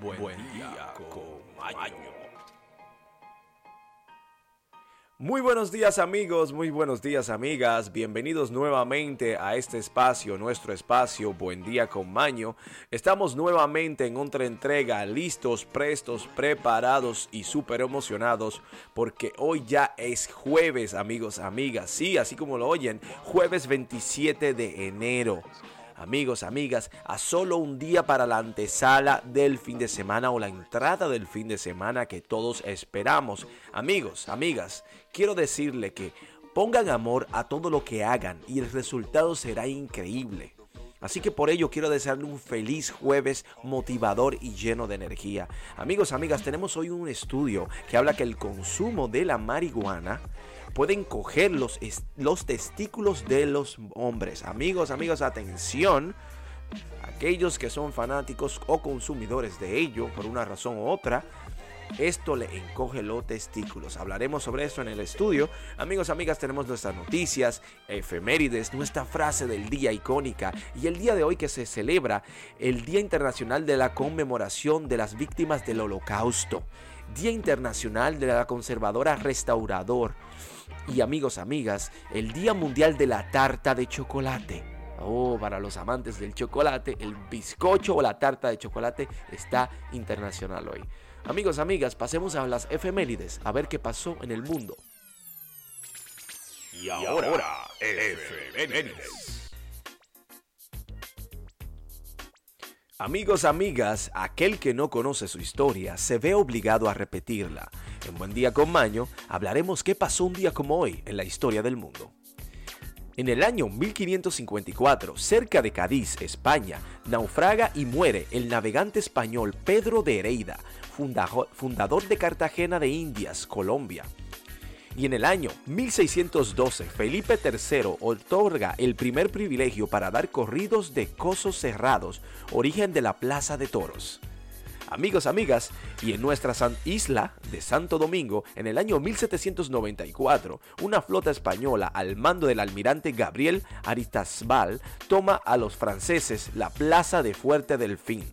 Buen, día, Comaño. Muy buenos días amigos, muy buenos días amigas, bienvenidos nuevamente a este espacio, nuestro espacio Buen día con Maño. Estamos nuevamente en otra entrega, listos, prestos, preparados y súper emocionados porque hoy ya es jueves amigos, amigas, sí, así como lo oyen, jueves 27 de enero. Amigos, amigas, a solo un día para la antesala del fin de semana o la entrada del fin de semana que todos esperamos. Amigos, amigas, quiero decirle que pongan amor a todo lo que hagan y el resultado será increíble. Así que por ello quiero desearle un feliz jueves motivador y lleno de energía. Amigos, amigas, tenemos hoy un estudio que habla que el consumo de la marihuana pueden coger los, los testículos de los hombres. Amigos, amigos, atención. Aquellos que son fanáticos o consumidores de ello por una razón u otra, esto le encoge los testículos. Hablaremos sobre eso en el estudio. Amigos, amigas, tenemos nuestras noticias, efemérides, nuestra frase del día icónica y el día de hoy que se celebra el Día Internacional de la Conmemoración de las Víctimas del Holocausto. Día Internacional de la Conservadora Restaurador. Y amigos, amigas, el Día Mundial de la Tarta de Chocolate. Oh, para los amantes del chocolate, el bizcocho o la tarta de chocolate está internacional hoy. Amigos, amigas, pasemos a las efemérides, a ver qué pasó en el mundo. Y ahora, efemérides. Amigos, amigas, aquel que no conoce su historia se ve obligado a repetirla. En Buen Día con Maño hablaremos qué pasó un día como hoy en la historia del mundo. En el año 1554, cerca de Cádiz, España, naufraga y muere el navegante español Pedro de Hereida, fundador de Cartagena de Indias, Colombia. Y en el año 1612, Felipe III otorga el primer privilegio para dar corridos de cosos cerrados, origen de la Plaza de Toros. Amigos, amigas, y en nuestra isla de Santo Domingo, en el año 1794, una flota española al mando del almirante Gabriel Aristasbal toma a los franceses la plaza de Fuerte Delfín.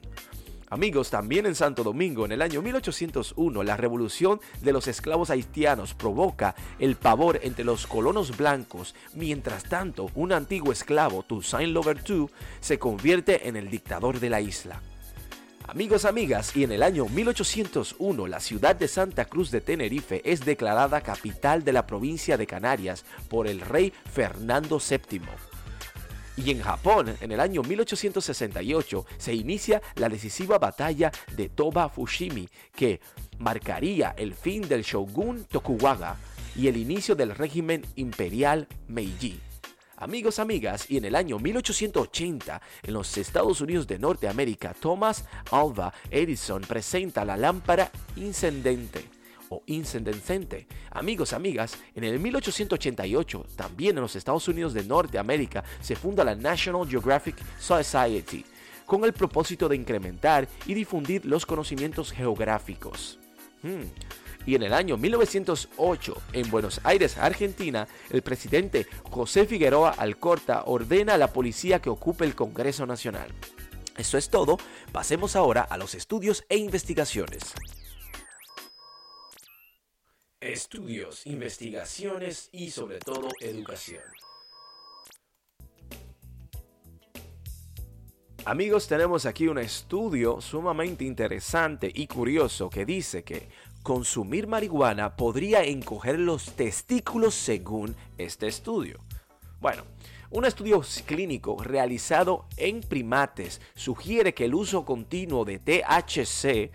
Amigos, también en Santo Domingo, en el año 1801, la revolución de los esclavos haitianos provoca el pavor entre los colonos blancos. Mientras tanto, un antiguo esclavo, Toussaint Louverture, se convierte en el dictador de la isla. Amigos, amigas, y en el año 1801 la ciudad de Santa Cruz de Tenerife es declarada capital de la provincia de Canarias por el rey Fernando VII. Y en Japón, en el año 1868, se inicia la decisiva batalla de Toba Fushimi, que marcaría el fin del shogun Tokugawa y el inicio del régimen imperial Meiji. Amigos, amigas, y en el año 1880, en los Estados Unidos de Norteamérica, Thomas Alva Edison presenta la lámpara incendente incendente. Amigos, amigas, en el 1888, también en los Estados Unidos de Norteamérica, se funda la National Geographic Society con el propósito de incrementar y difundir los conocimientos geográficos. Hmm. Y en el año 1908, en Buenos Aires, Argentina, el presidente José Figueroa Alcorta ordena a la policía que ocupe el Congreso Nacional. Eso es todo, pasemos ahora a los estudios e investigaciones estudios, investigaciones y sobre todo educación. Amigos, tenemos aquí un estudio sumamente interesante y curioso que dice que consumir marihuana podría encoger los testículos según este estudio. Bueno, un estudio clínico realizado en primates sugiere que el uso continuo de THC,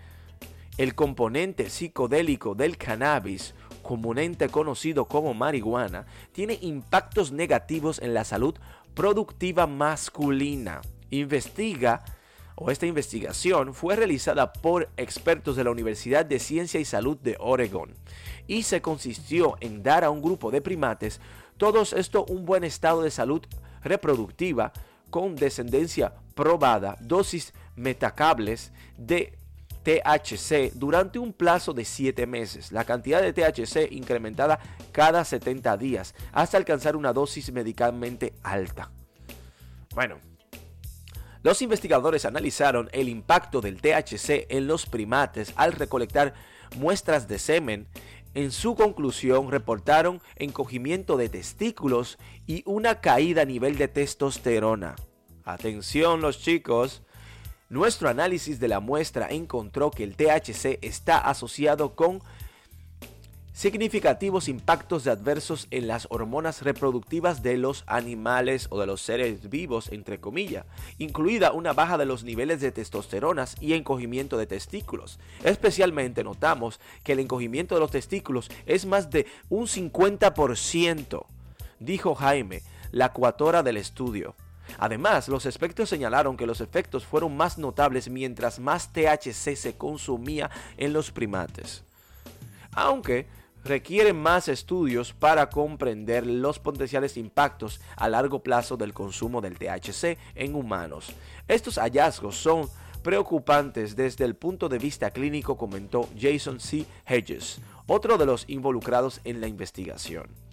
el componente psicodélico del cannabis, comúnmente conocido como marihuana, tiene impactos negativos en la salud productiva masculina. Investiga o esta investigación fue realizada por expertos de la Universidad de Ciencia y Salud de Oregon y se consistió en dar a un grupo de primates todos esto un buen estado de salud reproductiva con descendencia probada, dosis metacables de THC durante un plazo de 7 meses, la cantidad de THC incrementada cada 70 días hasta alcanzar una dosis medicalmente alta. Bueno, Los investigadores analizaron el impacto del THC en los primates al recolectar muestras de semen. En su conclusión reportaron encogimiento de testículos y una caída a nivel de testosterona. Atención los chicos, nuestro análisis de la muestra encontró que el THC está asociado con significativos impactos adversos en las hormonas reproductivas de los animales o de los seres vivos, entre comillas, incluida una baja de los niveles de testosteronas y encogimiento de testículos. Especialmente notamos que el encogimiento de los testículos es más de un 50%, dijo Jaime, la coautora del estudio. Además, los expertos señalaron que los efectos fueron más notables mientras más THC se consumía en los primates. Aunque requieren más estudios para comprender los potenciales impactos a largo plazo del consumo del THC en humanos. Estos hallazgos son preocupantes desde el punto de vista clínico, comentó Jason C. Hedges, otro de los involucrados en la investigación.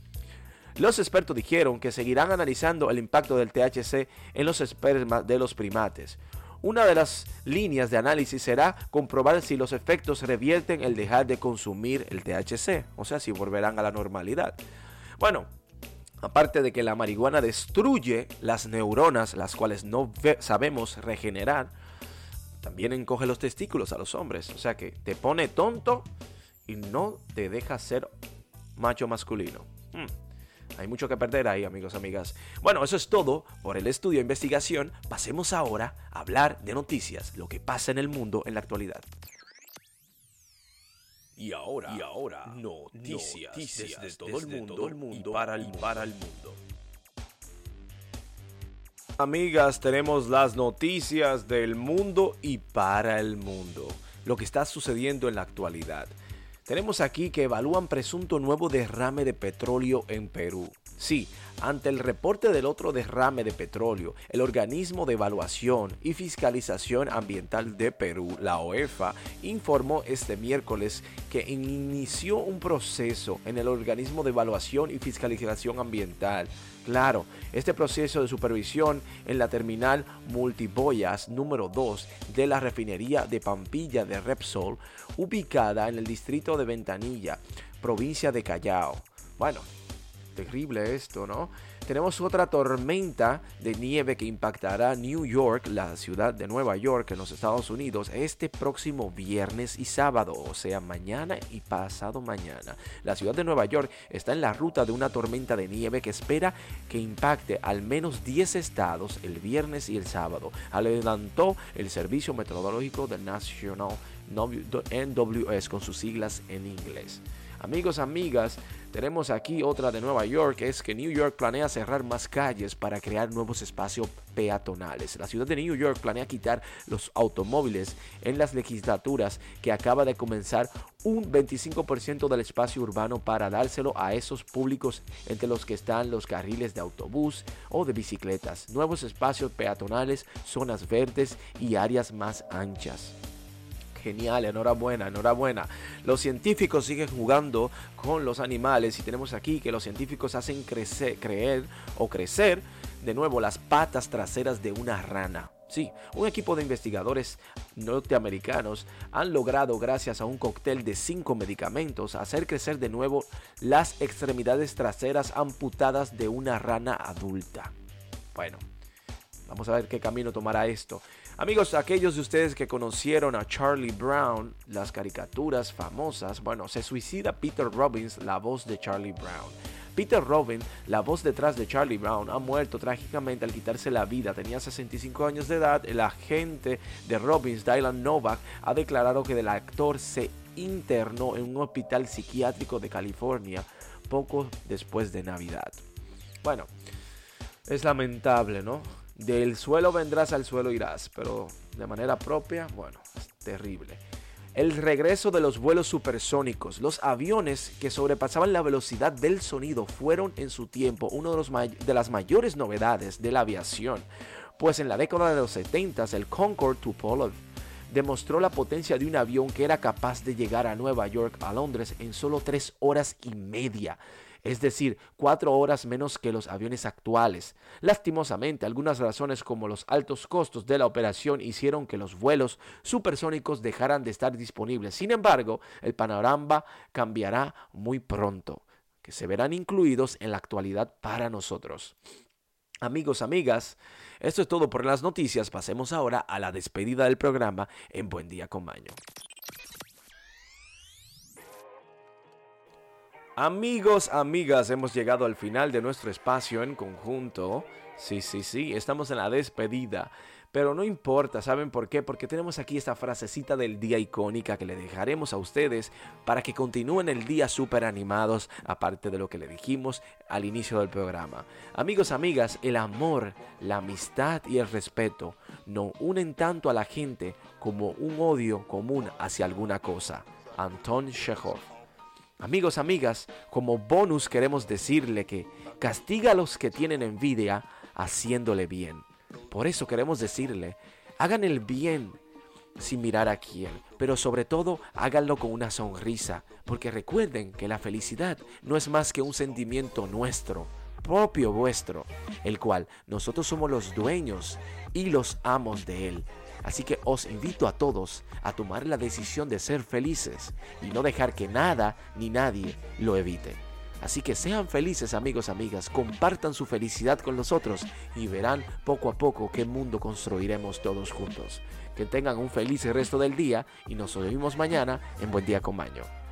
Los expertos dijeron que seguirán analizando el impacto del THC en los espermas de los primates, una de las líneas de análisis será comprobar si los efectos revierten el dejar de consumir el THC, o sea, si volverán a la normalidad. Bueno, aparte de que la marihuana destruye las neuronas, las cuales no sabemos regenerar, también encoge los testículos a los hombres, o sea que te pone tonto y no te deja ser macho masculino. Hmm. Hay mucho que perder ahí, amigos, amigas. Bueno, eso es todo por el estudio de investigación. Pasemos ahora a hablar de noticias, lo que pasa en el mundo en la actualidad. Y ahora, y ahora noticias, desde, todo, el mundo, el mundo, para, el, para el mundo. Amigas, tenemos las noticias del mundo y para el mundo. Lo que está sucediendo en la actualidad. Tenemos aquí que evalúan presunto nuevo derrame de petróleo en Perú. Sí, ante el reporte del otro derrame de petróleo, el organismo de evaluación y fiscalización ambiental de Perú, la OEFA, informó este miércoles que inició un proceso en el organismo de evaluación y fiscalización ambiental Claro, este proceso de supervisión en la terminal multiboyas número 2 de la refinería de Pampilla de Repsol, ubicada en el distrito de Ventanilla, provincia de Callao. Bueno, terrible esto, ¿no? Tenemos otra tormenta de nieve que impactará New York, la ciudad de Nueva York en los Estados Unidos, este próximo viernes y sábado, o sea, mañana y pasado mañana. La ciudad de Nueva York está en la ruta de una tormenta de nieve que espera que impacte al menos 10 estados el viernes y el sábado, adelantó el Servicio Meteorológico del National NWS con sus siglas en inglés. Amigos, amigas, tenemos aquí otra de Nueva York, es que New York planea cerrar más calles para crear nuevos espacios peatonales. La ciudad de New York planea quitar los automóviles en las legislaturas que acaba de comenzar un 25% del espacio urbano para dárselo a esos públicos entre los que están los carriles de autobús o de bicicletas, nuevos espacios peatonales, zonas verdes y áreas más anchas genial, enhorabuena, enhorabuena. Los científicos siguen jugando con los animales y tenemos aquí que los científicos hacen creer o crecer de nuevo las patas traseras de una rana. Sí, un equipo de investigadores norteamericanos han logrado, gracias a un cóctel de cinco medicamentos, hacer crecer de nuevo las extremidades traseras amputadas de una rana adulta. Bueno, vamos a ver qué camino tomará esto. Amigos, aquellos de ustedes que conocieron a Charlie Brown, las caricaturas famosas, bueno, se suicida Peter Robbins, la voz de Charlie Brown. Peter Robin, la voz detrás de Charlie Brown, ha muerto trágicamente al quitarse la vida. Tenía 65 años de edad. El agente de Robbins, Dylan Novak, ha declarado que el actor se internó en un hospital psiquiátrico de California poco después de Navidad. Bueno, es lamentable, ¿no? Del suelo vendrás, al suelo irás, pero de manera propia, bueno, es terrible. El regreso de los vuelos supersónicos. Los aviones que sobrepasaban la velocidad del sonido fueron en su tiempo una de, de las mayores novedades de la aviación, pues en la década de los 70 el Concorde Tupolev demostró la potencia de un avión que era capaz de llegar a Nueva York, a Londres, en solo tres horas y media. Es decir, cuatro horas menos que los aviones actuales. Lastimosamente, algunas razones como los altos costos de la operación hicieron que los vuelos supersónicos dejaran de estar disponibles. Sin embargo, el panorama cambiará muy pronto, que se verán incluidos en la actualidad para nosotros. Amigos, amigas, esto es todo por las noticias. Pasemos ahora a la despedida del programa en Buen Día con Maño. Amigos, amigas, hemos llegado al final de nuestro espacio en conjunto. Sí, sí, sí, estamos en la despedida. Pero no importa, ¿saben por qué? Porque tenemos aquí esta frasecita del día icónica que le dejaremos a ustedes para que continúen el día súper animados, aparte de lo que le dijimos al inicio del programa. Amigos, amigas, el amor, la amistad y el respeto no unen tanto a la gente como un odio común hacia alguna cosa. Anton Chekhov. Amigos, amigas, como bonus queremos decirle que castiga a los que tienen envidia haciéndole bien. Por eso queremos decirle, hagan el bien sin mirar a quién, pero sobre todo háganlo con una sonrisa, porque recuerden que la felicidad no es más que un sentimiento nuestro, propio vuestro, el cual nosotros somos los dueños y los amos de él. Así que os invito a todos a tomar la decisión de ser felices y no dejar que nada ni nadie lo evite. Así que sean felices amigos, amigas, compartan su felicidad con nosotros y verán poco a poco qué mundo construiremos todos juntos. Que tengan un feliz resto del día y nos vemos mañana en Buen Día con Maño.